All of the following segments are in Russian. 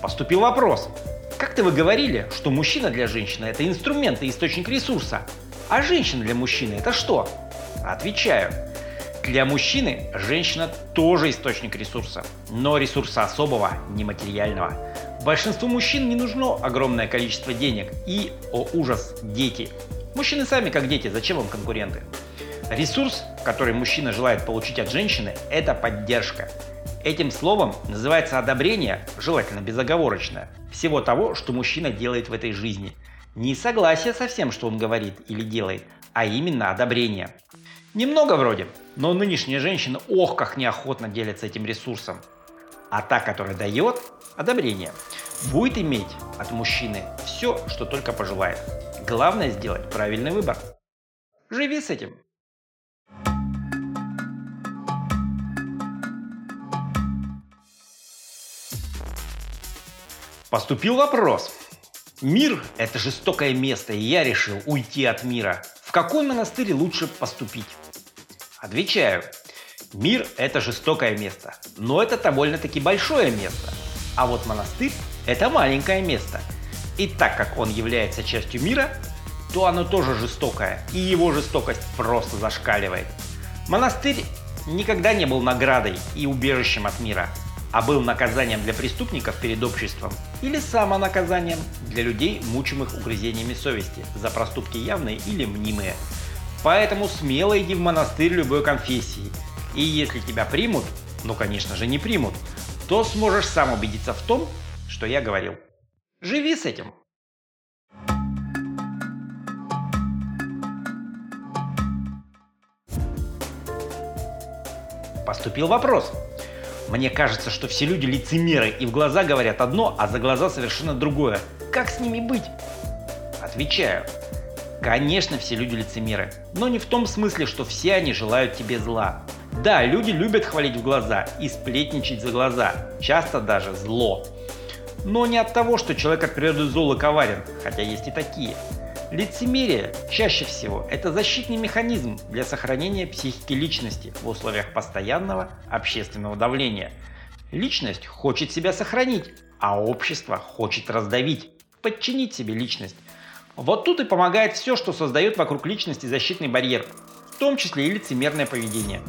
Поступил вопрос. Как-то вы говорили, что мужчина для женщины – это инструмент и источник ресурса, а женщина для мужчины – это что? Отвечаю. Для мужчины женщина тоже источник ресурса, но ресурса особого, нематериального. Большинству мужчин не нужно огромное количество денег и, о ужас, дети. Мужчины сами как дети, зачем вам конкуренты? Ресурс, который мужчина желает получить от женщины, это поддержка. Этим словом называется одобрение, желательно безоговорочное, всего того, что мужчина делает в этой жизни. Не согласие со всем, что он говорит или делает, а именно одобрение. Немного вроде, но нынешняя женщина ох как неохотно делится этим ресурсом. А та, которая дает одобрение, будет иметь от мужчины все, что только пожелает. Главное сделать правильный выбор. Живи с этим. Поступил вопрос. Мир – это жестокое место, и я решил уйти от мира. В какой монастырь лучше поступить? Отвечаю. Мир – это жестокое место, но это довольно-таки большое место. А вот монастырь – это маленькое место. И так как он является частью мира, то оно тоже жестокое, и его жестокость просто зашкаливает. Монастырь никогда не был наградой и убежищем от мира а был наказанием для преступников перед обществом или самонаказанием для людей, мучимых угрызениями совести за проступки явные или мнимые. Поэтому смело иди в монастырь любой конфессии. И если тебя примут, ну конечно же не примут, то сможешь сам убедиться в том, что я говорил. Живи с этим. Поступил вопрос. Мне кажется, что все люди лицемеры и в глаза говорят одно, а за глаза совершенно другое. Как с ними быть? Отвечаю. Конечно, все люди лицемеры, но не в том смысле, что все они желают тебе зла. Да, люди любят хвалить в глаза и сплетничать за глаза, часто даже зло. Но не от того, что человек от природы зол и коварен, хотя есть и такие. Лицемерие чаще всего это защитный механизм для сохранения психики личности в условиях постоянного общественного давления. Личность хочет себя сохранить, а общество хочет раздавить, подчинить себе личность. Вот тут и помогает все, что создает вокруг личности защитный барьер, в том числе и лицемерное поведение.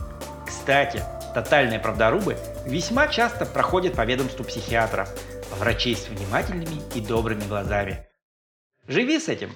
Кстати, тотальные правдорубы весьма часто проходят по ведомству психиатров, врачей с внимательными и добрыми глазами. Живи с этим!